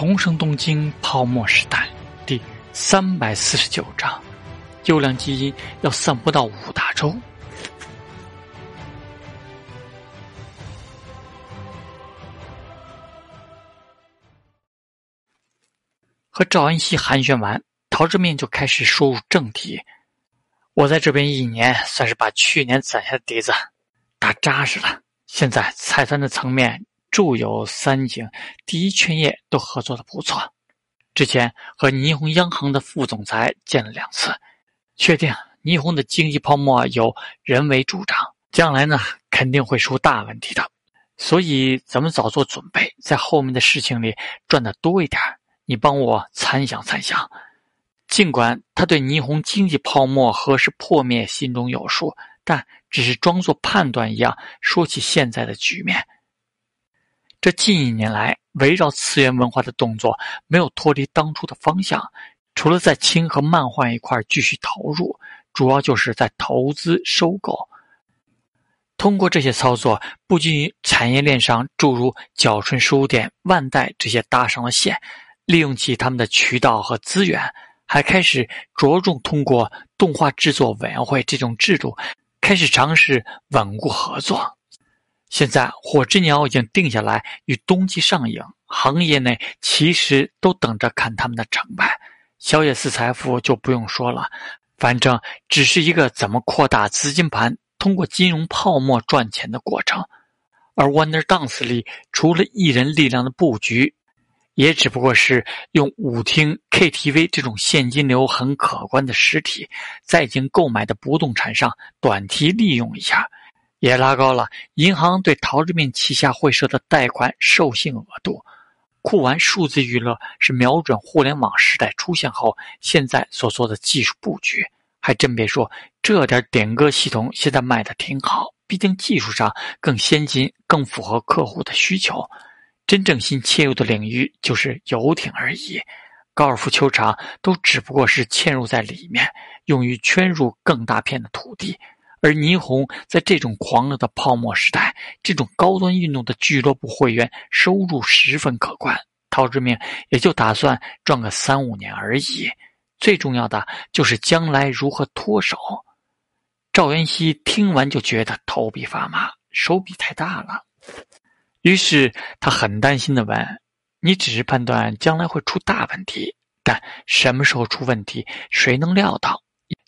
重生东京泡沫时代第三百四十九章：优良基因要散播到五大洲。和赵恩熙寒暄完，陶志明就开始说入正题：“我在这边一年，算是把去年攒下的底子打扎实了。现在财团的层面。”住友、三井、第一劝业都合作的不错。之前和霓虹央行的副总裁见了两次，确定霓虹的经济泡沫有人为助长，将来呢肯定会出大问题的。所以咱们早做准备，在后面的事情里赚的多一点。你帮我参详参详。尽管他对霓虹经济泡沫何时破灭心中有数，但只是装作判断一样说起现在的局面。这近一年来，围绕次元文化的动作没有脱离当初的方向，除了在轻和漫画一块继续投入，主要就是在投资收购。通过这些操作，不仅产业链上诸如角春书店、万代这些搭上了线，利用起他们的渠道和资源，还开始着重通过动画制作委员会这种制度，开始尝试稳固合作。现在《火之鸟》已经定下来与冬季上映，行业内其实都等着看他们的成败。小野寺财富就不用说了，反正只是一个怎么扩大资金盘、通过金融泡沫赚钱的过程。而 Wonder Dance 里除了艺人力量的布局，也只不过是用舞厅、KTV 这种现金流很可观的实体，在已经购买的不动产上短期利用一下。也拉高了银行对陶志明旗下会社的贷款授信额度。酷玩数字娱乐是瞄准互联网时代出现后现在所做的技术布局。还真别说，这点点歌系统现在卖的挺好，毕竟技术上更先进，更符合客户的需求。真正新切入的领域就是游艇而已，高尔夫球场都只不过是嵌入在里面，用于圈入更大片的土地。而霓虹在这种狂热的泡沫时代，这种高端运动的俱乐部会员收入十分可观。陶志明也就打算赚个三五年而已，最重要的就是将来如何脱手。赵元熙听完就觉得头皮发麻，手笔太大了。于是他很担心的问：“你只是判断将来会出大问题，但什么时候出问题，谁能料到？”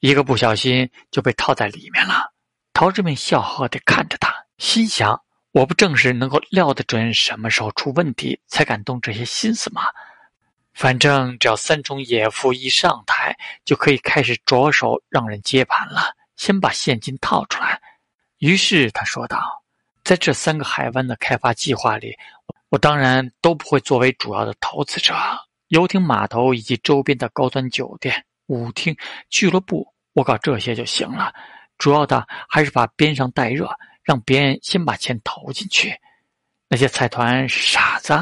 一个不小心就被套在里面了。陶志明笑呵呵地看着他，心想：“我不正是能够料得准什么时候出问题，才敢动这些心思吗？反正只要三重野夫一上台，就可以开始着手让人接盘了。先把现金套出来。”于是他说道：“在这三个海湾的开发计划里，我当然都不会作为主要的投资者。游艇码头以及周边的高端酒店。”舞厅、俱乐部，我搞这些就行了。主要的还是把边上带热，让别人先把钱投进去。那些财团傻子？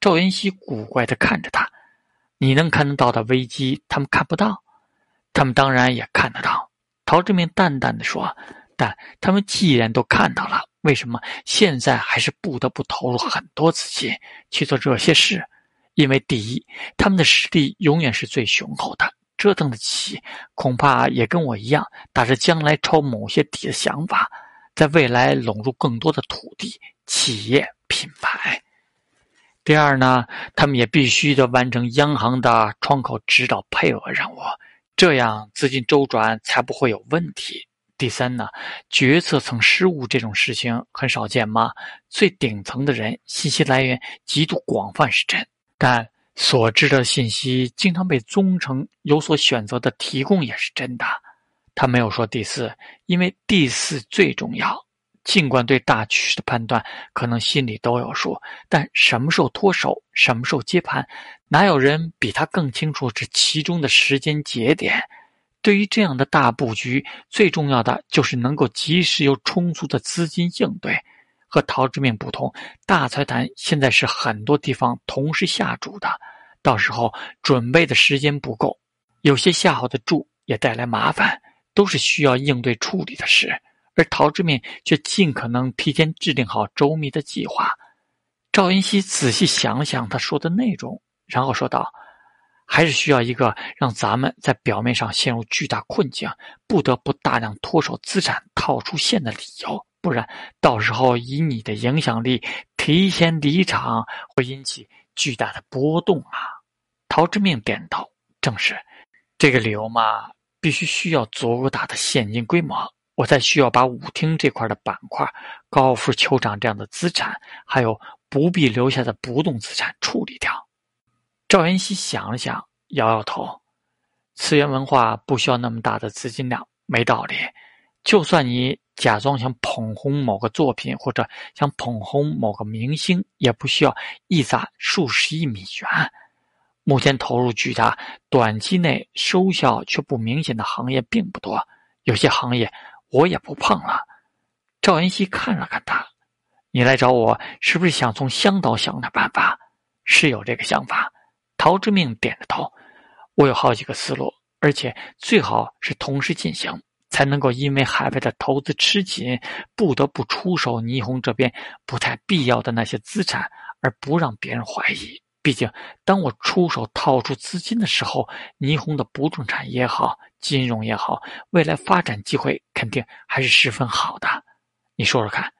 赵元熙古怪的看着他。你能看得到的危机，他们看不到。他们当然也看得到。陶志明淡淡的说：“但他们既然都看到了，为什么现在还是不得不投入很多资金去做这些事？因为第一，他们的实力永远是最雄厚的。”折腾得起，恐怕也跟我一样，打着将来抄某些底的想法，在未来拢入更多的土地、企业、品牌。第二呢，他们也必须得完成央行的窗口指导配额任务，这样资金周转才不会有问题。第三呢，决策层失误这种事情很少见吗？最顶层的人信息来源极度广泛是真，但。所知的信息经常被忠诚有所选择的提供也是真的。他没有说第四，因为第四最重要。尽管对大趋势的判断可能心里都有数，但什么时候脱手，什么时候接盘，哪有人比他更清楚这其中的时间节点？对于这样的大布局，最重要的就是能够及时有充足的资金应对。和陶之命不同，大财团现在是很多地方同时下注的，到时候准备的时间不够，有些下好的注也带来麻烦，都是需要应对处理的事。而陶之命却尽可能提前制定好周密的计划。赵云熙仔细想想他说的内容，然后说道：“还是需要一个让咱们在表面上陷入巨大困境，不得不大量脱手资产套出线的理由。不然，到时候以你的影响力提前离场，会引起巨大的波动啊！”陶之命点头：“正是，这个理由嘛，必须需要足够大的现金规模。”我才需要把舞厅这块的板块、高尔夫球场这样的资产，还有不必留下的不动资产处理掉。赵元熙想了想，摇摇头：“次元文化不需要那么大的资金量，没道理。就算你假装想捧红某个作品，或者想捧红某个明星，也不需要一砸数十亿美元。目前投入巨大、短期内收效却不明显的行业并不多，有些行业。”我也不碰了。赵元熙看了看他，你来找我是不是想从香岛想点办法？是有这个想法。陶之命点着头。我有好几个思路，而且最好是同时进行，才能够因为海外的投资吃紧，不得不出手霓虹这边不太必要的那些资产，而不让别人怀疑。毕竟，当我出手套出资金的时候，霓虹的不动产也好。金融也好，未来发展机会肯定还是十分好的。你说说看，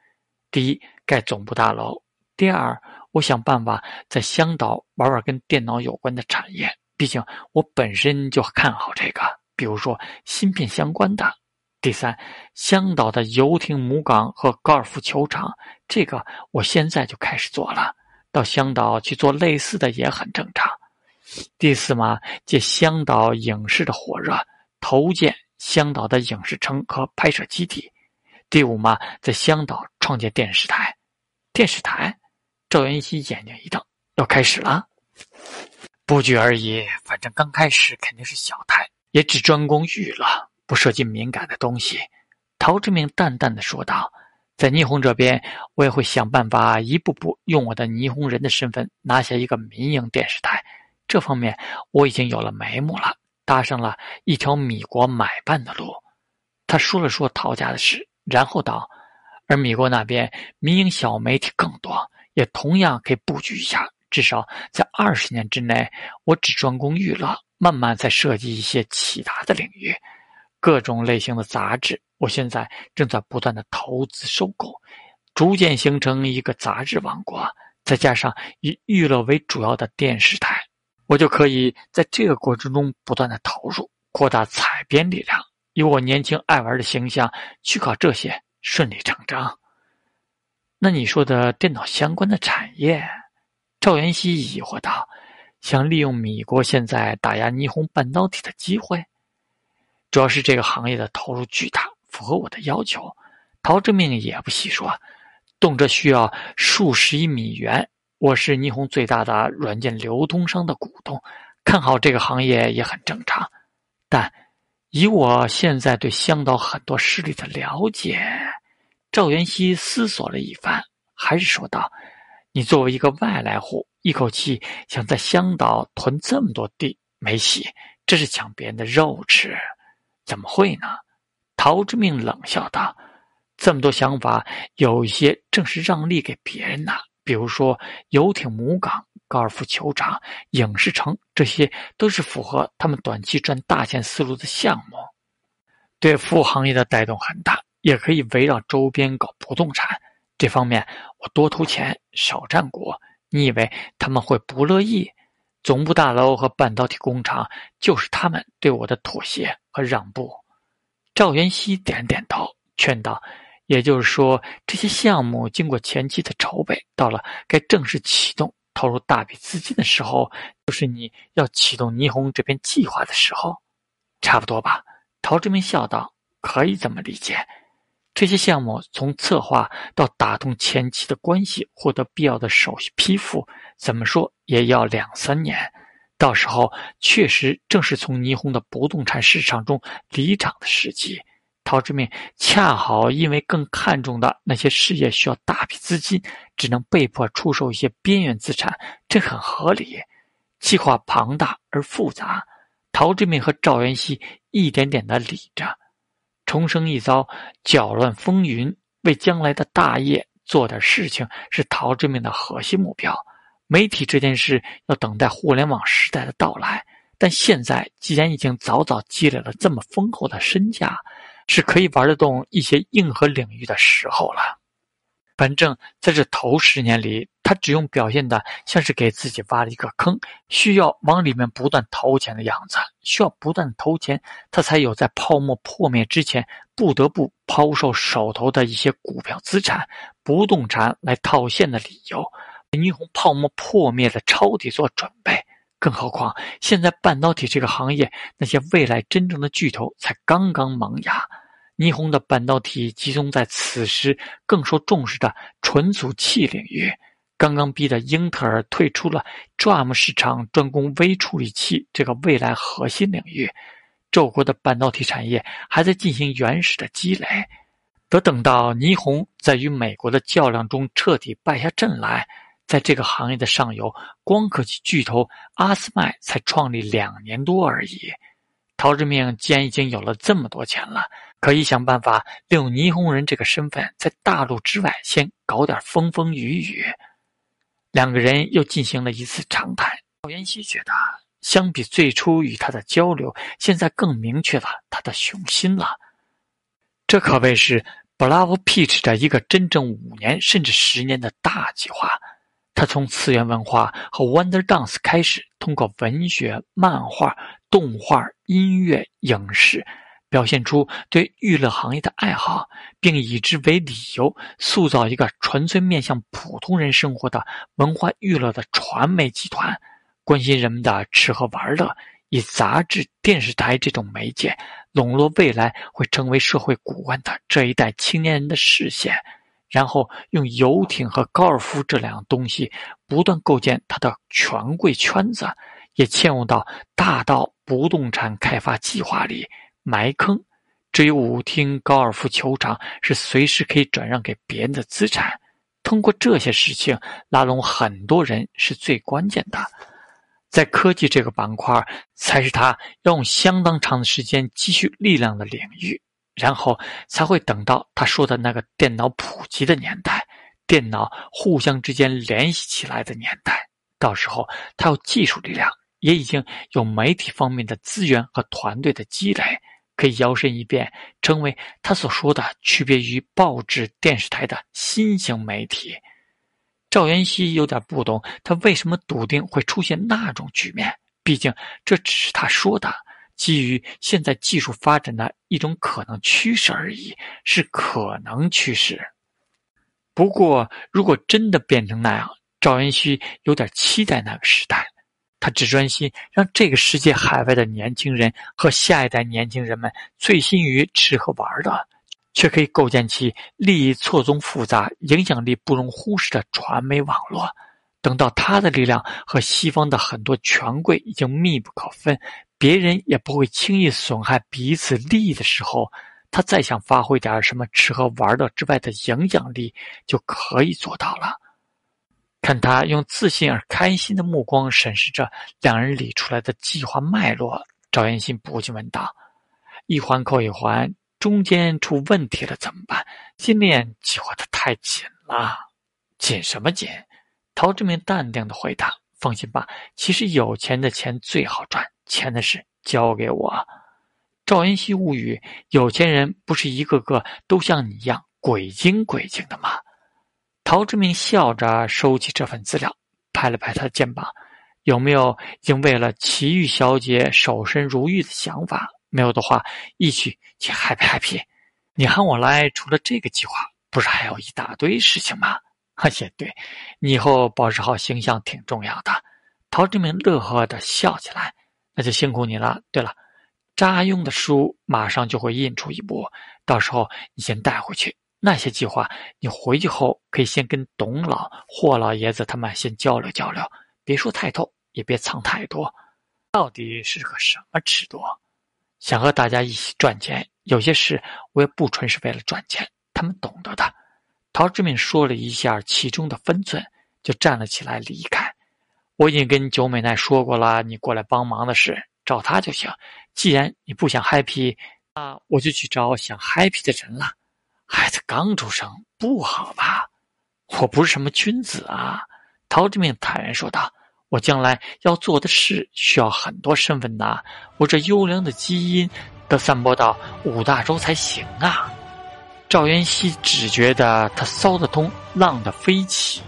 第一，盖总部大楼；第二，我想办法在香岛玩玩跟电脑有关的产业，毕竟我本身就看好这个，比如说芯片相关的；第三，香岛的游艇母港和高尔夫球场，这个我现在就开始做了，到香岛去做类似的也很正常；第四嘛，借香岛影视的火热。投建香岛的影视城和拍摄基地。第五嘛，在香岛创建电视台。电视台，赵元熙眼睛一瞪，要开始了。布局而已，反正刚开始肯定是小台，也只专攻娱乐，不涉及敏感的东西。陶志明淡淡的说道：“在霓虹这边，我也会想办法一步步用我的霓虹人的身份拿下一个民营电视台。这方面我已经有了眉目了。”搭上了一条米国买办的路，他说了说陶家的事，然后道：“而米国那边民营小媒体更多，也同样可以布局一下。至少在二十年之内，我只专攻娱乐，慢慢在设计一些其他的领域，各种类型的杂志。我现在正在不断的投资收购，逐渐形成一个杂志王国。再加上以娱乐为主要的电视台。”我就可以在这个过程中不断的投入，扩大采编力量，以我年轻爱玩的形象去搞这些，顺理成章。那你说的电脑相关的产业，赵元熙疑惑道：“想利用米国现在打压霓虹半导体的机会，主要是这个行业的投入巨大，符合我的要求。”陶志明也不细说，动辄需要数十亿美元。我是霓虹最大的软件流通商的股东，看好这个行业也很正常。但以我现在对香岛很多势力的了解，赵元熙思索了一番，还是说道：“你作为一个外来户，一口气想在香岛囤这么多地，没戏，这是抢别人的肉吃。怎么会呢？”陶之命冷笑道：“这么多想法，有一些正是让利给别人呢。”比如说游艇母港、高尔夫球场、影视城，这些都是符合他们短期赚大钱思路的项目，对服务行业的带动很大。也可以围绕周边搞不动产，这方面我多投钱，少占股。你以为他们会不乐意？总部大楼和半导体工厂就是他们对我的妥协和让步。赵元熙点点头，劝道。也就是说，这些项目经过前期的筹备，到了该正式启动、投入大笔资金的时候，就是你要启动霓虹这边计划的时候，差不多吧？陶志明笑道：“可以这么理解。这些项目从策划到打通前期的关系，获得必要的手续批复，怎么说也要两三年。到时候确实正是从霓虹的不动产市场中离场的时机。”陶志明恰好因为更看重的那些事业需要大笔资金，只能被迫出售一些边缘资产，这很合理。计划庞大而复杂，陶志明和赵元熙一点点的理着。重生一遭，搅乱风云，为将来的大业做点事情，是陶志明的核心目标。媒体这件事要等待互联网时代的到来。但现在既然已经早早积累了这么丰厚的身价，是可以玩得动一些硬核领域的时候了。反正在这头十年里，他只用表现的像是给自己挖了一个坑，需要往里面不断投钱的样子，需要不断投钱，他才有在泡沫破灭之前不得不抛售手头的一些股票资产、不动产来套现的理由，为霓虹泡沫破灭的抄底做准备。更何况，现在半导体这个行业，那些未来真正的巨头才刚刚萌芽。霓虹的半导体集中在此时更受重视的存储器领域，刚刚逼得英特尔退出了 DRAM 市场，专攻微处理器这个未来核心领域。宙国的半导体产业还在进行原始的积累，得等到霓虹在与美国的较量中彻底败下阵来。在这个行业的上游，光刻机巨头阿斯麦才创立两年多而已。陶志明既然已经有了这么多钱了，可以想办法利用霓虹人这个身份，在大陆之外先搞点风风雨雨。两个人又进行了一次长谈。赵妍希觉得，相比最初与他的交流，现在更明确了他的雄心了。这可谓是 Bravo Peach 的一个真正五年甚至十年的大计划。他从次元文化和 Wonder Dance 开始，通过文学、漫画、动画、音乐、影视，表现出对娱乐行业的爱好，并以之为理由，塑造一个纯粹面向普通人生活的文化娱乐的传媒集团，关心人们的吃喝玩乐，以杂志、电视台这种媒介，笼络未来会成为社会骨干的这一代青年人的视线。然后用游艇和高尔夫这两样东西不断构建他的权贵圈子，也嵌入到大到不动产开发计划里埋坑。至于舞厅、高尔夫球场是随时可以转让给别人的资产，通过这些事情拉拢很多人是最关键的。在科技这个板块，才是他要用相当长的时间积蓄力量的领域。然后才会等到他说的那个电脑普及的年代，电脑互相之间联系起来的年代。到时候他有技术力量，也已经有媒体方面的资源和团队的积累，可以摇身一变成为他所说的区别于报纸、电视台的新型媒体。赵元熙有点不懂，他为什么笃定会出现那种局面？毕竟这只是他说的。基于现在技术发展的一种可能趋势而已，是可能趋势。不过，如果真的变成那样，赵元熙有点期待那个时代。他只专心让这个世界海外的年轻人和下一代年轻人们醉心于吃喝玩乐，却可以构建起利益错综复杂、影响力不容忽视的传媒网络。等到他的力量和西方的很多权贵已经密不可分。别人也不会轻易损害彼此利益的时候，他再想发挥点什么吃喝玩乐之外的影响力，就可以做到了。看他用自信而开心的目光审视着两人理出来的计划脉络，赵延新不禁问道：“一环扣一环，中间出问题了怎么办？金链计划的太紧了，紧什么紧？”陶志明淡定的回答：“放心吧，其实有钱的钱最好赚。”钱的事交给我。赵云熙无语，有钱人不是一个个都像你一样鬼精鬼精的吗？陶志明笑着收起这份资料，拍了拍他的肩膀：“有没有已经为了祁玉小姐守身如玉的想法？没有的话，一起去 happy happy。你喊我来，除了这个计划，不是还有一大堆事情吗？而且，对你以后保持好形象挺重要的。”陶志明乐呵的笑起来。那就辛苦你了。对了，扎用的书马上就会印出一部，到时候你先带回去。那些计划你回去后可以先跟董老、霍老爷子他们先交流交流，别说太透，也别藏太多。到底是个什么尺度？想和大家一起赚钱，有些事我也不纯是为了赚钱，他们懂得的。陶志敏说了一下其中的分寸，就站了起来离开。我已经跟九美奈说过了，你过来帮忙的事，找他就行。既然你不想 happy，那我就去找想 happy 的人了。孩子刚出生，不好吧？我不是什么君子啊！陶志明坦然说道：“我将来要做的事需要很多身份呐，我这优良的基因得散播到五大洲才行啊。”赵元熙只觉得他骚得通，浪得飞起。